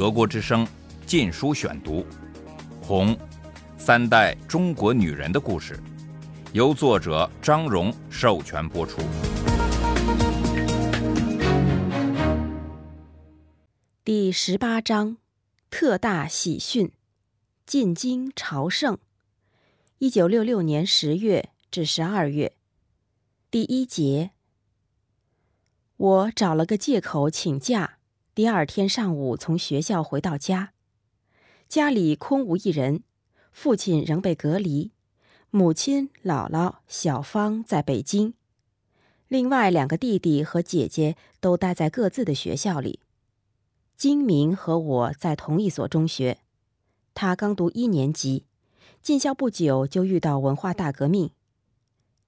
德国之声《禁书选读》，《红》，三代中国女人的故事，由作者张荣授权播出。第十八章，特大喜讯，进京朝圣。一九六六年十月至十二月，第一节。我找了个借口请假，第二天上午从学校回到家，家里空无一人，父亲仍被隔离，母亲、姥姥、小芳在北京，另外两个弟弟和姐姐都待在各自的学校里。金明和我在同一所中学，他刚读一年级，进校不久就遇到文化大革命。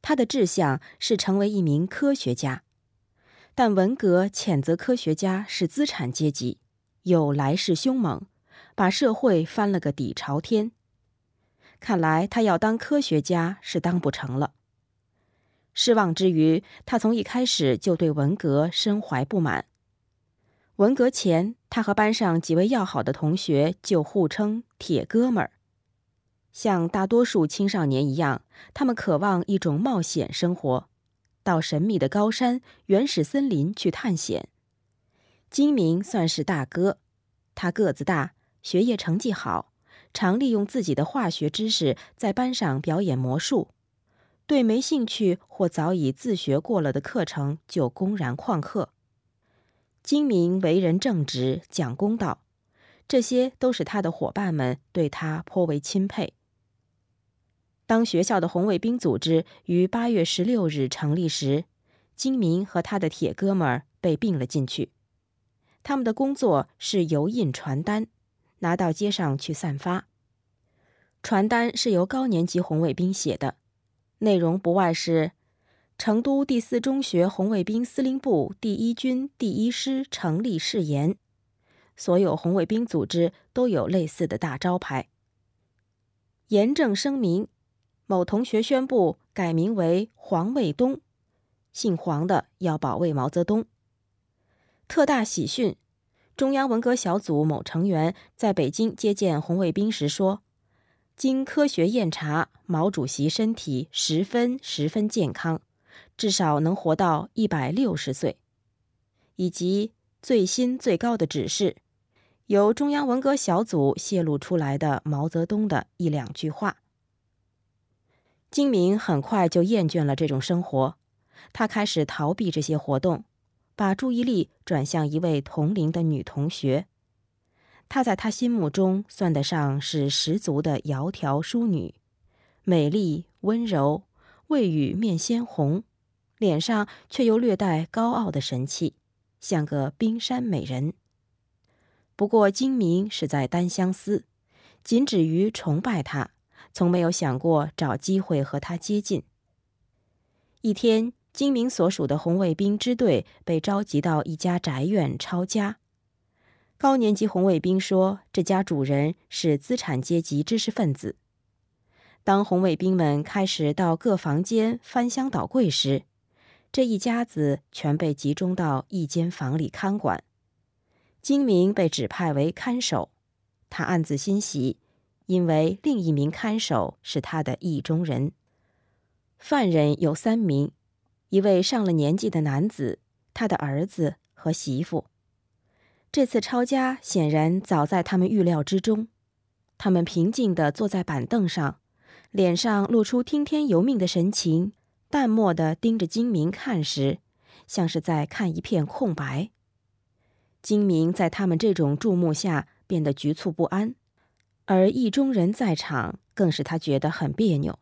他的志向是成为一名科学家，但文革谴责科学家是资产阶级，又来势凶猛，把社会翻了个底朝天。看来他要当科学家是当不成了。失望之余，他从一开始就对文革深怀不满。文革前，他和班上几位要好的同学就互称“铁哥们儿”。像大多数青少年一样，他们渴望一种冒险生活，到神秘的高山、原始森林去探险。金明算是大哥，他个子大，学业成绩好，常利用自己的化学知识在班上表演魔术，对没兴趣或早已自学过了的课程就公然旷课。精明为人正直，讲公道，这些都使他的伙伴们对他颇为钦佩。当学校的红卫兵组织于八月十六日成立时，金明和他的铁哥们儿被并了进去。他们的工作是油印传单，拿到街上去散发。传单是由高年级红卫兵写的，内容不外是。成都第四中学红卫兵司令部第一军第一师成立誓言，所有红卫兵组织都有类似的大招牌。严正声明：某同学宣布改名为黄卫东，姓黄的要保卫毛泽东。特大喜讯：中央文革小组某成员在北京接见红卫兵时说，经科学验查，毛主席身体十分十分健康。至少能活到一百六十岁，以及最新最高的指示，由中央文革小组泄露出来的毛泽东的一两句话。金明很快就厌倦了这种生活，他开始逃避这些活动，把注意力转向一位同龄的女同学。她在他心目中算得上是十足的窈窕淑女，美丽温柔。未雨面鲜红，脸上却又略带高傲的神气，像个冰山美人。不过金明是在单相思，仅止于崇拜他，从没有想过找机会和他接近。一天，金明所属的红卫兵支队被召集到一家宅院抄家。高年级红卫兵说，这家主人是资产阶级知识分子。当红卫兵们开始到各房间翻箱倒柜时，这一家子全被集中到一间房里看管。金明被指派为看守，他暗自欣喜，因为另一名看守是他的意中人。犯人有三名：一位上了年纪的男子，他的儿子和媳妇。这次抄家显然早在他们预料之中。他们平静地坐在板凳上。脸上露出听天由命的神情，淡漠地盯着金明看时，像是在看一片空白。金明在他们这种注目下变得局促不安，而意中人在场更使他觉得很别扭。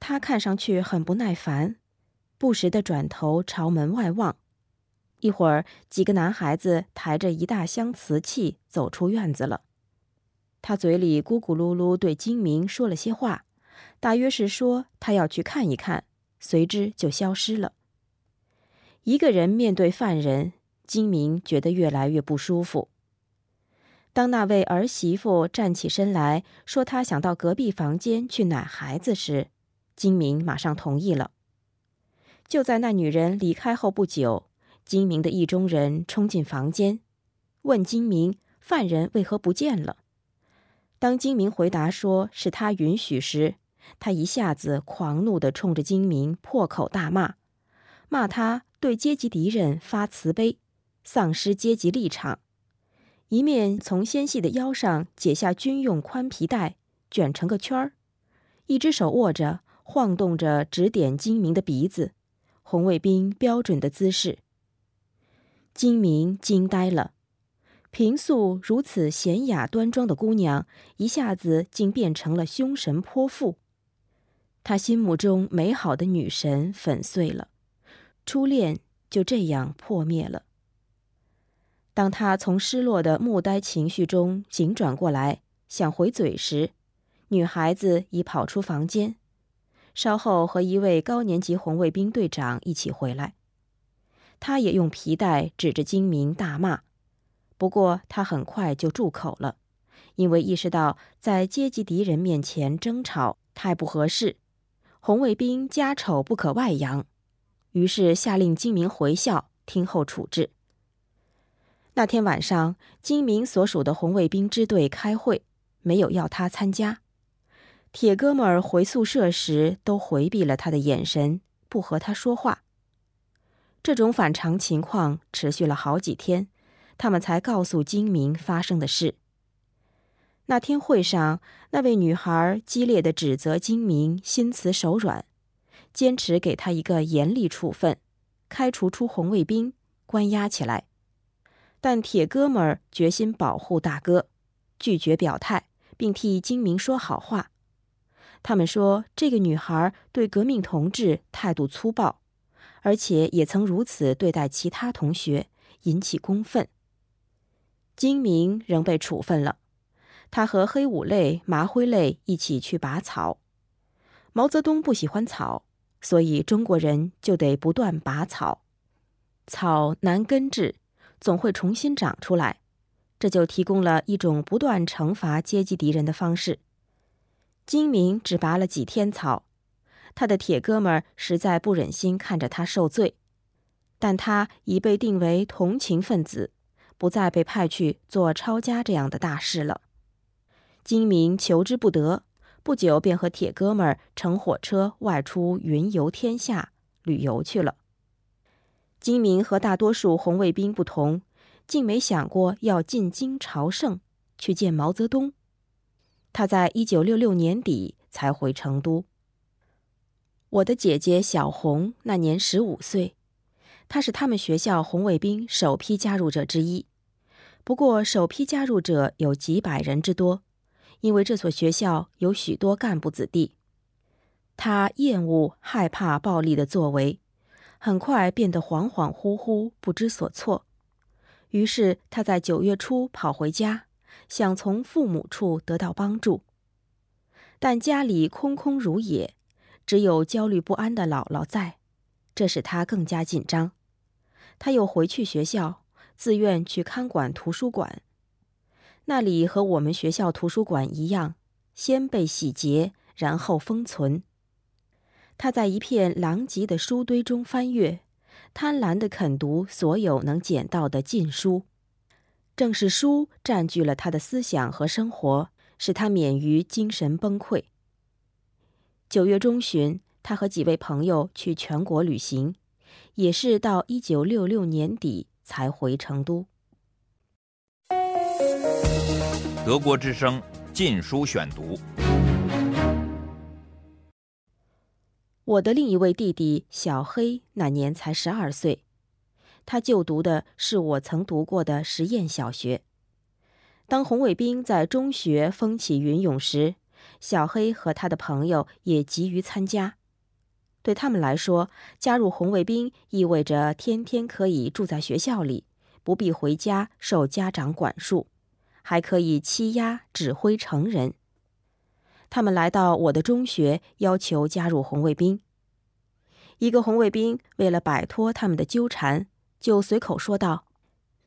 他看上去很不耐烦，不时地转头朝门外望。一会儿，几个男孩子抬着一大箱瓷器走出院子了。他嘴里咕咕噜噜对金明说了些话，大约是说他要去看一看，随之就消失了。一个人面对犯人，金明觉得越来越不舒服。当那位儿媳妇站起身来说她想到隔壁房间去奶孩子时，金明马上同意了。就在那女人离开后不久，金明的意中人冲进房间，问金明。犯人为何不见了？当金明回答说是他允许时，他一下子狂怒地冲着金明破口大骂，骂他对阶级敌人发慈悲，丧失阶级立场。一面从纤细的腰上解下军用宽皮带，卷成个圈儿，一只手握着，晃动着指点金明的鼻子，红卫兵标准的姿势。金明惊呆了，平素如此娴雅端庄的姑娘，一下子竟变成了凶神泼妇。他心目中美好的女神粉碎了，初恋就这样破灭了。当他从失落的木呆情绪中醒转过来，想回嘴时，女孩子已跑出房间，稍后和一位高年级红卫兵队长一起回来。他也用皮带指着金明大骂，不过他很快就住口了，因为意识到在阶级敌人面前争吵太不合适，红卫兵家丑不可外扬，于是下令金明回校听候处置。那天晚上，金明所属的红卫兵支队开会，没有要他参加。铁哥们儿回宿舍时都回避了他的眼神，不和他说话。这种反常情况持续了好几天，他们才告诉金明发生的事。那天会上，那位女孩激烈的指责金明心慈手软，坚持给他一个严厉处分，开除出红卫兵，关押起来。但铁哥们儿决心保护大哥，拒绝表态，并替金明说好话。他们说，这个女孩对革命同志态度粗暴，而且也曾如此对待其他同学，引起公愤。金明仍被处分了，他和黑五类、麻灰类一起去拔草。毛泽东不喜欢草，所以中国人就得不断拔草，草难根治。总会重新长出来，这就提供了一种不断惩罚阶级敌人的方式。金明只拔了几天草，他的铁哥们儿实在不忍心看着他受罪，但他已被定为同情分子，不再被派去做抄家这样的大事了。金明求之不得，不久便和铁哥们儿乘火车外出云游天下旅游去了。金明和大多数红卫兵不同，竟没想过要进京朝圣，去见毛泽东。他在一九六六年底才回成都。我的姐姐小红那年十五岁，她是他们学校红卫兵首批加入者之一。不过，首批加入者有几百人之多，因为这所学校有许多干部子弟。他厌恶、害怕暴力的作为。很快变得恍恍惚惚、不知所措，于是他在九月初跑回家，想从父母处得到帮助。但家里空空如也，只有焦虑不安的姥姥在，这使他更加紧张。他又回去学校，自愿去看管图书馆。那里和我们学校图书馆一样，先被洗劫，然后封存。他在一片狼藉的书堆中翻阅，贪婪地啃读所有能捡到的禁书。正是书占据了他的思想和生活，使他免于精神崩溃。九月中旬，他和几位朋友去全国旅行，也是到一九六六年底才回成都。德国之声《禁书选读》。我的另一位弟弟小黑那年才十二岁，他就读的是我曾读过的实验小学。当红卫兵在中学风起云涌时，小黑和他的朋友也急于参加。对他们来说，加入红卫兵意味着天天可以住在学校里，不必回家受家长管束，还可以欺压指挥成人。他们来到我的中学，要求加入红卫兵。一个红卫兵为了摆脱他们的纠缠，就随口说道：“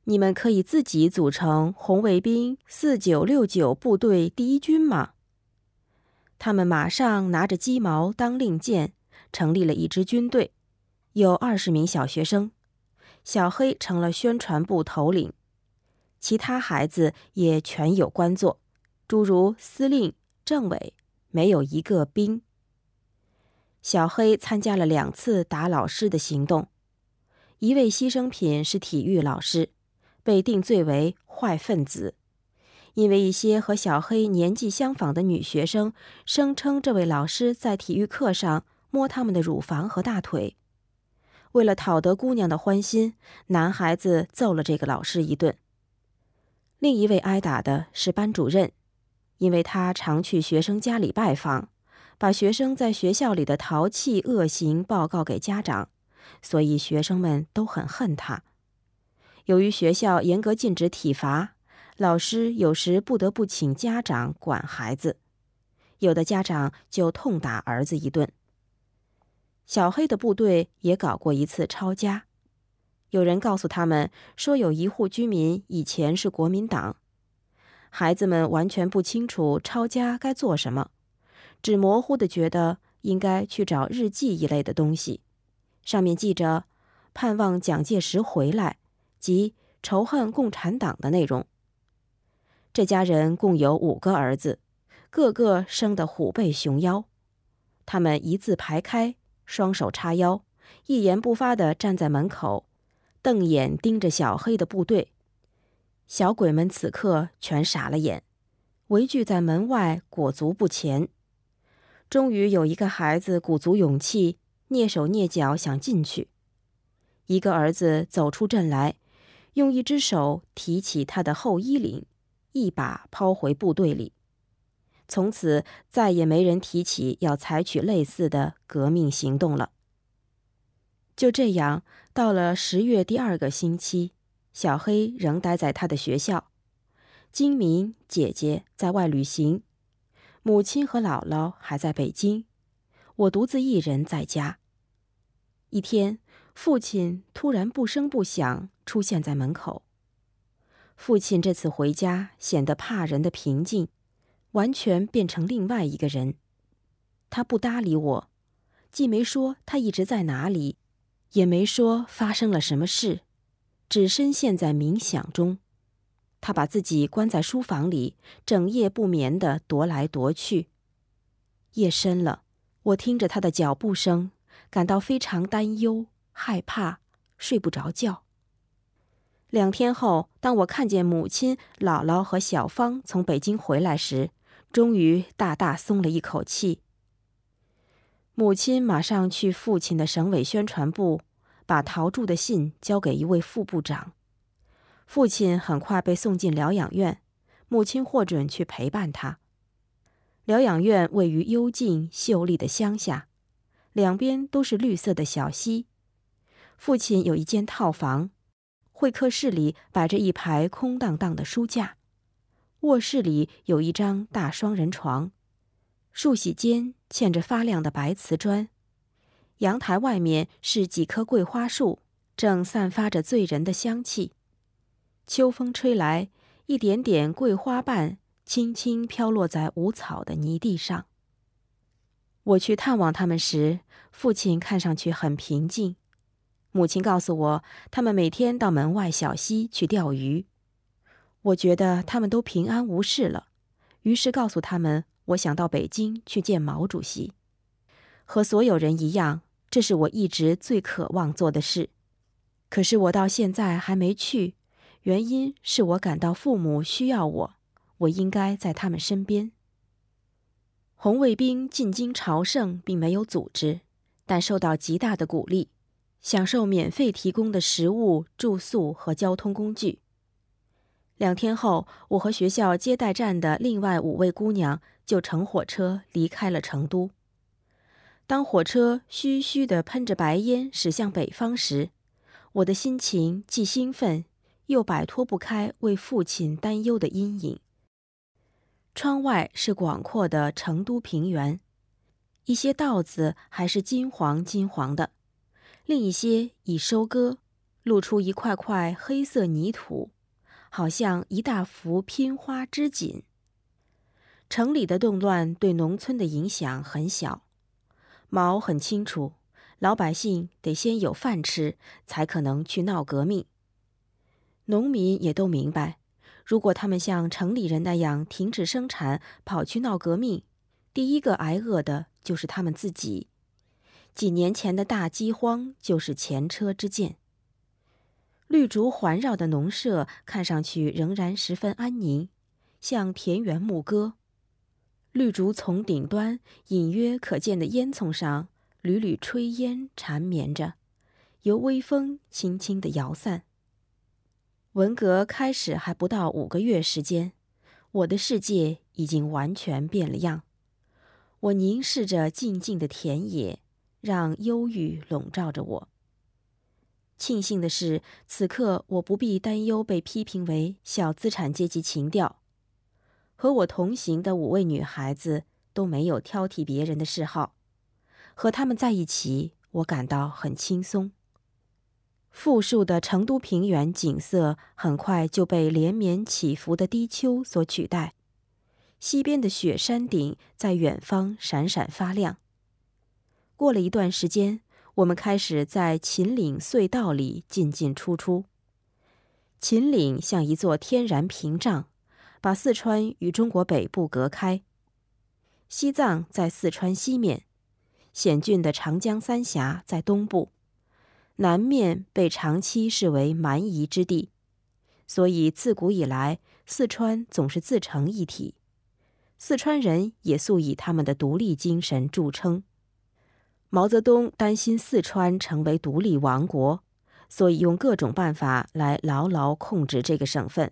你们可以自己组成红卫兵四九六九部队第一军吗？”他们马上拿着鸡毛当令箭，成立了一支军队，有二十名小学生，小黑成了宣传部头领。其他孩子也全有官做，诸如司令、政委，没有一个兵。小黑参加了两次打老师的行动，一位牺牲品是体育老师，被定罪为坏分子，因为一些和小黑年纪相仿的女学生声称这位老师在体育课上摸他们的乳房和大腿。为了讨得姑娘的欢心，男孩子揍了这个老师一顿。另一位挨打的是班主任，因为他常去学生家里拜访，把学生在学校里的淘气恶行报告给家长，所以学生们都很恨他。由于学校严格禁止体罚，老师有时不得不请家长管孩子，有的家长就痛打儿子一顿。小黑的部队也搞过一次抄家，有人告诉他们说，有一户居民以前是国民党。孩子们完全不清楚抄家该做什么，只模糊的觉得应该去找日记一类的东西，上面记着盼望蒋介石回来及仇恨共产党的内容。这家人共有五个儿子，个个生得虎背熊腰，他们一字排开。双手叉腰，一言不发地站在门口，瞪眼盯着小黑的部队。小鬼们此刻全傻了眼，围聚在门外，裹足不前。终于有一个孩子鼓足勇气，蹑手蹑脚想进去。一个儿子走出阵来，用一只手提起他的后衣领，一把抛回部队里。从此再也没人提起要采取类似的革命行动了。就这样，到了十月第二个星期，小黑仍待在他的学校，金明姐姐在外旅行，母亲和姥姥还在北京，我独自一人在家。一天，父亲突然不声不响出现在门口。父亲这次回家显得怕人的平静。完全变成另外一个人，他不搭理我，既没说他一直在哪里，也没说发生了什么事，只深陷在冥想中。他把自己关在书房里，整夜不眠地踱来踱去。夜深了，我听着他的脚步声，感到非常担忧、害怕，睡不着觉。两天后，当我看见母亲、姥姥和小芳从北京回来时，终于大大松了一口气。母亲马上去父亲的省委宣传部，把陶铸的信交给一位副部长。父亲很快被送进疗养院，母亲获准去陪伴他。疗养院位于幽静秀丽的乡下，两边都是绿色的小溪。父亲有一间套房，会客室里摆着一排空荡荡的书架。卧室里有一张大双人床，漱洗间嵌着发亮的白瓷砖，阳台外面是几棵桂花树，正散发着醉人的香气。秋风吹来，一点点桂花瓣轻轻飘落在无草的泥地上。我去探望他们时，父亲看上去很平静。母亲告诉我，他们每天到门外小溪去钓鱼。我觉得他们都平安无事了，于是告诉他们，我想到北京去见毛主席。和所有人一样，这是我一直最渴望做的事。可是我到现在还没去，原因是我感到父母需要我，我应该在他们身边。红卫兵进京朝圣并没有组织，但受到极大的鼓励，享受免费提供的食物、住宿和交通工具。两天后，我和学校接待站的另外五位姑娘就乘火车离开了成都。当火车嘘嘘地喷着白烟驶向北方时，我的心情既兴奋，又摆脱不开为父亲担忧的阴影。窗外是广阔的成都平原，一些稻子还是金黄金黄的，另一些已收割，露出一块块黑色泥土。好像一大幅拼花织锦。城里的动乱对农村的影响很小。毛很清楚，老百姓得先有饭吃，才可能去闹革命。农民也都明白，如果他们像城里人那样停止生产，跑去闹革命，第一个挨饿的就是他们自己。几年前的大饥荒就是前车之鉴。绿竹环绕的农舍看上去仍然十分安宁，像田园牧歌。绿竹丛顶端隐约可见的烟囱上，缕缕炊烟缠绵着，由微风轻轻地摇散。文革开始还不到五个月时间，我的世界已经完全变了样。我凝视着静静的田野，让忧郁笼罩着我。庆幸的是，此刻我不必担忧被批评为小资产阶级情调。和我同行的五位女孩子都没有挑剔别人的嗜好，和她们在一起，我感到很轻松。富庶的成都平原景色很快就被连绵起伏的低丘所取代，西边的雪山顶在远方闪闪发亮。过了一段时间，我们开始在秦岭隧道里进进出出。秦岭像一座天然屏障，把四川与中国北部隔开。西藏在四川西面，险峻的长江三峡在东部。南面被长期视为蛮夷之地，所以自古以来，四川总是自成一体。四川人也素以他们的独立精神著称。毛泽东担心四川成为独立王国，所以用各种办法来牢牢控制这个省份。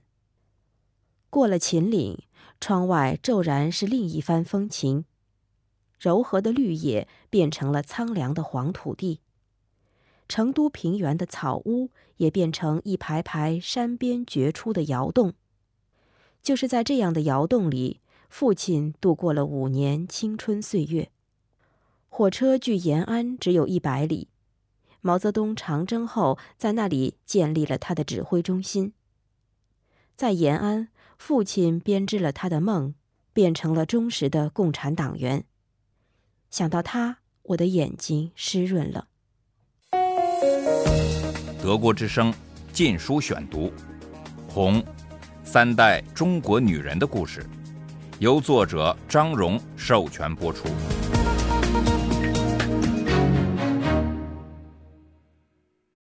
过了秦岭，窗外骤然是另一番风情，柔和的绿叶变成了苍凉的黄土地。成都平原的草屋也变成一排排山边掘出的窑洞。就是在这样的窑洞里，父亲度过了五年青春岁月。火车距延安只有一百里，毛泽东长征后在那里建立了他的指挥中心。在延安，父亲编织了他的梦，变成了忠实的共产党员。想到他，我的眼睛湿润了。德国之声《禁书选读》，《红》，三代中国女人的故事，由作者张荣授权播出。